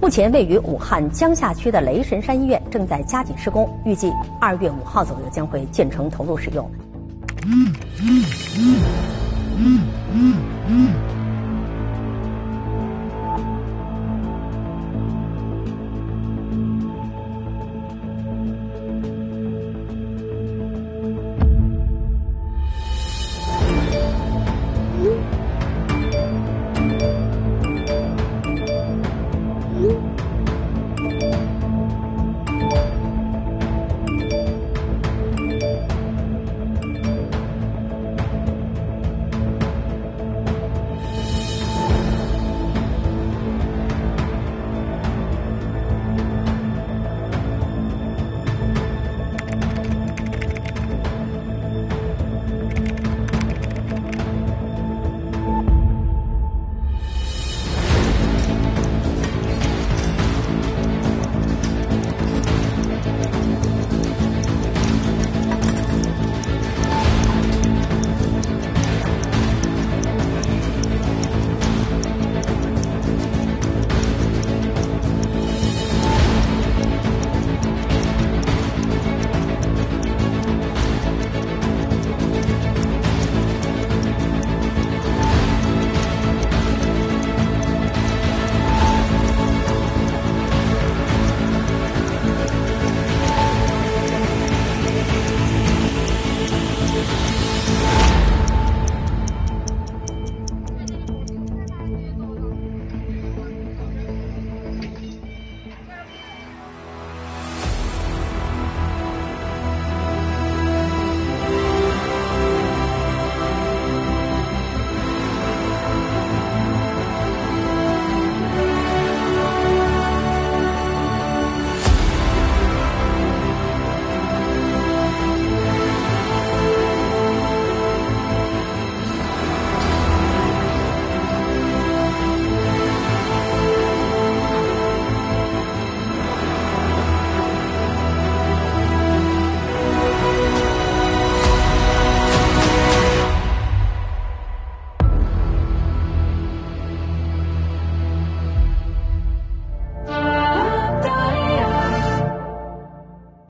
目前位于武汉江夏区的雷神山医院正在加紧施工预计二月五号左右将会建成投入使用。